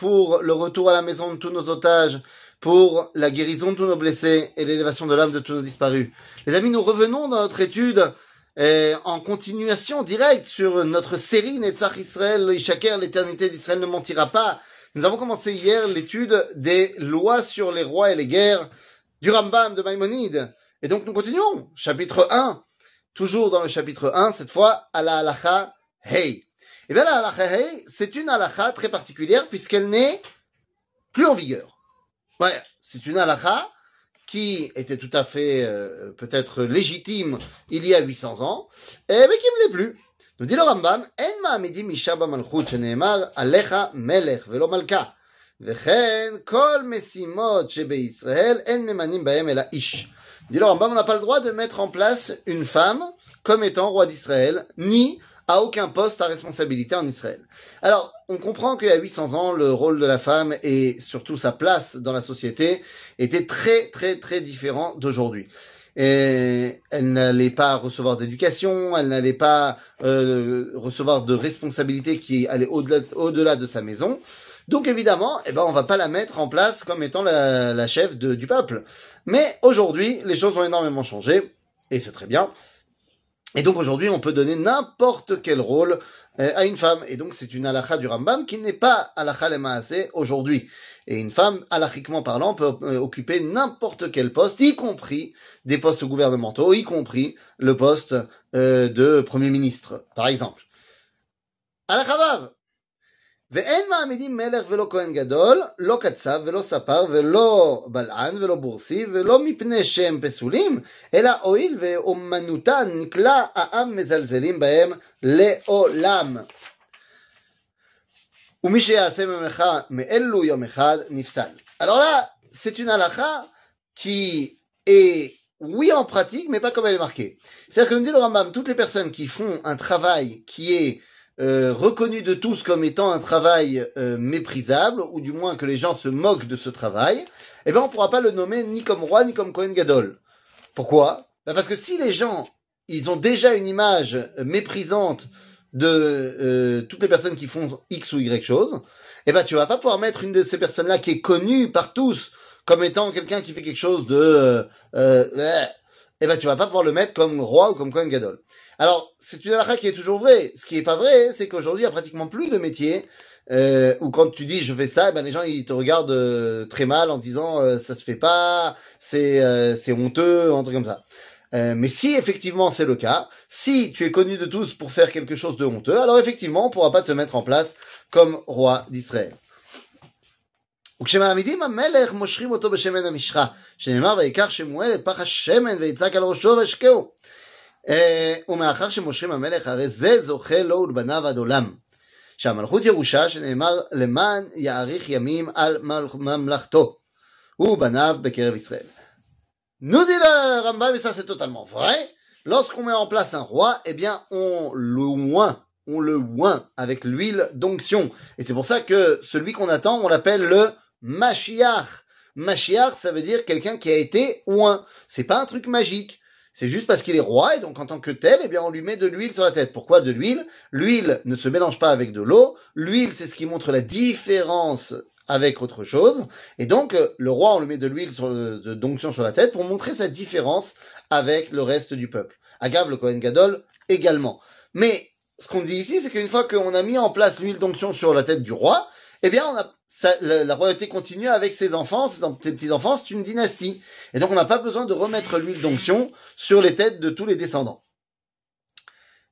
pour le retour à la maison de tous nos otages, pour la guérison de tous nos blessés et l'élévation de l'âme de tous nos disparus. Les amis, nous revenons dans notre étude eh, en continuation directe sur notre série Netzach Israël, Ishaker, l'éternité d'Israël ne mentira pas. Nous avons commencé hier l'étude des lois sur les rois et les guerres du Rambam de Maïmonide. Et donc nous continuons, chapitre 1, toujours dans le chapitre 1, cette fois, à la halacha Hey. Et bien la halacha Hey, c'est une halacha très particulière puisqu'elle n'est plus en vigueur. Ouais, c'est une halakha qui était tout à fait euh, peut-être légitime il y a 800 ans, et, mais qui ne l'est plus. Nous dit le Rambam, En ma'amidim isha b'malchut shene'emar alecha melech velo malka. וכן כל משימות שבישראל אין ממנים בהם אלא איש. Dit le Rambam, on n'a pas le droit de mettre en place une femme comme étant roi d'Israël, ni à aucun poste à responsabilité en Israël. Alors, on comprend a 800 ans, le rôle de la femme et surtout sa place dans la société était très, très, très différent d'aujourd'hui. Et elle n'allait pas recevoir d'éducation, elle n'allait pas euh, recevoir de responsabilités qui allaient au-delà de sa maison. Donc évidemment, eh ben, on va pas la mettre en place comme étant la, chef du peuple. Mais aujourd'hui, les choses ont énormément changé, et c'est très bien. Et donc aujourd'hui, on peut donner n'importe quel rôle euh, à une femme. Et donc c'est une halakha du Rambam qui n'est pas halakha le aujourd'hui. Et une femme, halachiquement parlant, peut euh, occuper n'importe quel poste, y compris des postes gouvernementaux, y compris le poste euh, de Premier ministre, par exemple. Halakha ואין מעמידים מלך ולא כהן גדול, לא קצב ולא ספר ולא בלען ולא בורסי ולא מפני שהם פסולים, אלא הואיל ואומנותן נקלע העם מזלזלים בהם לעולם. ומי שיעשה ממלכה מאלו יום אחד נפסל. Alors là, c'est une halakha qui est oui en pratique, mais pas comme elle est marquée. C'est-à-dire que nous dit le Rambam, toutes les personnes qui font un travail qui est euh, reconnu de tous comme étant un travail euh, méprisable, ou du moins que les gens se moquent de ce travail, eh bien on ne pourra pas le nommer ni comme roi ni comme Cohen Gadol. Pourquoi? Ben Parce que si les gens, ils ont déjà une image méprisante de euh, toutes les personnes qui font X ou Y chose, eh ben tu vas pas pouvoir mettre une de ces personnes-là qui est connue par tous comme étant quelqu'un qui fait quelque chose de... eh ben tu vas pas pouvoir le mettre comme roi ou comme Cohen Gadol. Alors, c'est une halakha qui est toujours vraie. Ce qui est pas vrai, c'est qu'aujourd'hui, il y a pratiquement plus de métiers euh, où quand tu dis je fais ça, eh ben les gens ils te regardent euh, très mal en disant euh, ça se fait pas, c'est euh, c'est honteux, un truc comme ça. mais si effectivement c'est le cas, si tu es connu de tous pour faire quelque chose de honteux, alors effectivement on pourra pas te mettre en place comme roi d'Israël. וכשמעמידים המלך מושכים אותו בשמן המשחה, שנאמר ויקח שמואל את פח השמן ויצעק על ראשו והשקהו. ומאחר שמושכים המלך, הרי זה זוכה לו ולבניו עד עולם. שהמלכות ירושה, שנאמר למען יאריך ימים על ממלכתו, הוא בניו בקרב ישראל. Nous dit le Rambam, et ça c'est totalement vrai, lorsqu'on met en place un roi, eh bien on le oint, on le oint avec l'huile d'onction. Et c'est pour ça que celui qu'on attend, on l'appelle le Mashiach. Mashiach, ça veut dire quelqu'un qui a été oint. C'est pas un truc magique. C'est juste parce qu'il est roi et donc en tant que tel, eh bien on lui met de l'huile sur la tête. Pourquoi de l'huile? L'huile ne se mélange pas avec de l'eau. L'huile, c'est ce qui montre la différence avec autre chose. Et donc le roi, on lui met de l'huile d'onction sur la tête pour montrer sa différence avec le reste du peuple. Agave, le Kohen Gadol, également. Mais ce qu'on dit ici, c'est qu'une fois qu'on a mis en place l'huile d'onction sur la tête du roi, eh bien, on a, la, royauté continue avec ses enfants, ses, petits-enfants, c'est une dynastie. Et donc, on n'a pas besoin de remettre l'huile d'onction sur les têtes de tous les descendants.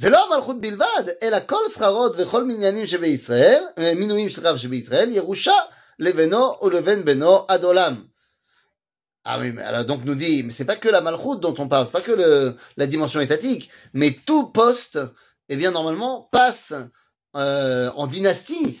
ולא המלכות בלבד, אלא כל שכרות וכל מניינים שבישראל, מינויים שכר שבישראל, ירושה לבנו ולבן בנו עד עולם. Ah oui, mais alors donc nous dit, mais c'est pas que la malchoute dont on parle, pas que le, la dimension étatique, mais tout poste, eh bien normalement passe euh, en dynastie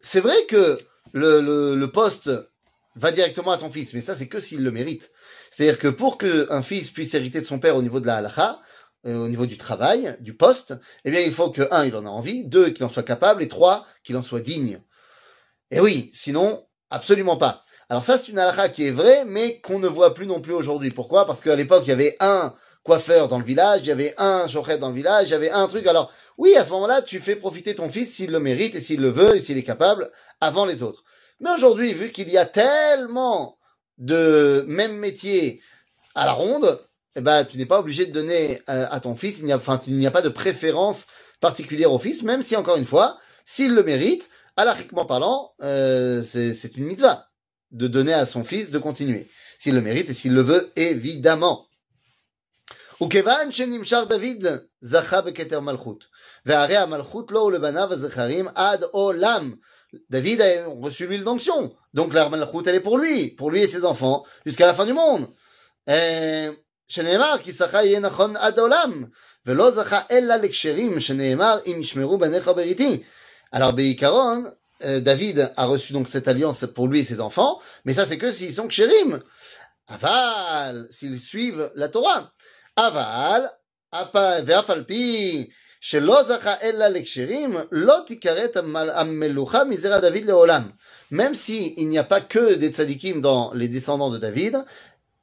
c'est vrai que le, le, le poste va directement à ton fils, mais ça c'est que s'il le mérite. C'est-à-dire que pour qu'un fils puisse hériter de son père au niveau de la halakha, euh, au niveau du travail, du poste, eh bien il faut que, un, il en a envie, deux, qu'il en soit capable, et trois, qu'il en soit digne. Et oui, sinon, absolument pas. Alors ça, c'est une halakha qui est vraie, mais qu'on ne voit plus non plus aujourd'hui. Pourquoi? Parce qu'à l'époque, il y avait un coiffeur dans le village, il y avait un chochet dans le village, il y avait un truc. Alors oui, à ce moment-là, tu fais profiter ton fils s'il le mérite et s'il le veut et s'il est capable avant les autres. Mais aujourd'hui, vu qu'il y a tellement de même métier à la ronde, eh ben, tu n'es pas obligé de donner euh, à ton fils. Il n'y a, enfin, il n'y a pas de préférence particulière au fils, même si encore une fois, s'il le mérite, alachiquement parlant, euh, c'est une mitzvah de donner à son fils de continuer, s'il le mérite et s'il le veut, évidemment. וכיוון שנמשך דוד זכה בכתר מלכות, והרי המלכות לו ולבניו הזכרים עד עולם. David a reçu l'huile d'onction, donc la malchut elle est pour lui, pour lui et ses enfants, jusqu'à la fin du monde. שנאמר כי שכה יהיה נכון עד העולם, ולא זכה אלא לקשרים, שנאמר אם ישמרו בניך בריתי. Alors, בעיקרון, David a reçu donc cette alliance pour lui et ses enfants, mais ça c'est que s'ils sont kshérim. Aval, s'ils suivent la Torah. Aval, ואף על פי שלא זכה אלא לקשרים, לא תיקראת המלוכה מזרע דוד לעולם. Même si il n'y a pas que des tzadikim dans les descendants de David,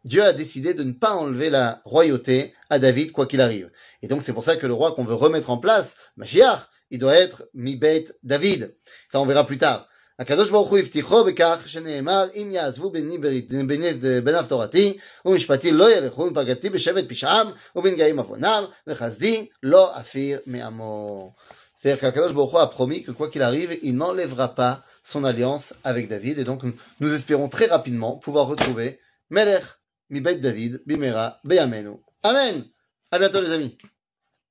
Dieu a décidé de ne pas enlever la royauté à David quoi qu'il arrive. Et donc c'est pour ça que le roi qu'on veut remettre en place, Mashiach, il doit être Mibet David. Ça on verra plus tard. הקדוש ברוך הוא הבטיחו בכך שנאמר אם יעזבו בני בניו תורתי ומשפטי לא ילכו ופגעתי בשבט פשעם ובנגעים עוונם וחסדי לא אפיר מעמו. C'est-à-dire qu'Akadosh Baruch Hu a promis que quoi qu'il arrive, il n'enlèvera pas son alliance avec David. Et donc, nous espérons très rapidement pouvoir retrouver Melech, mi David, Bimera, Beyamenu. Amen. À bientôt les amis.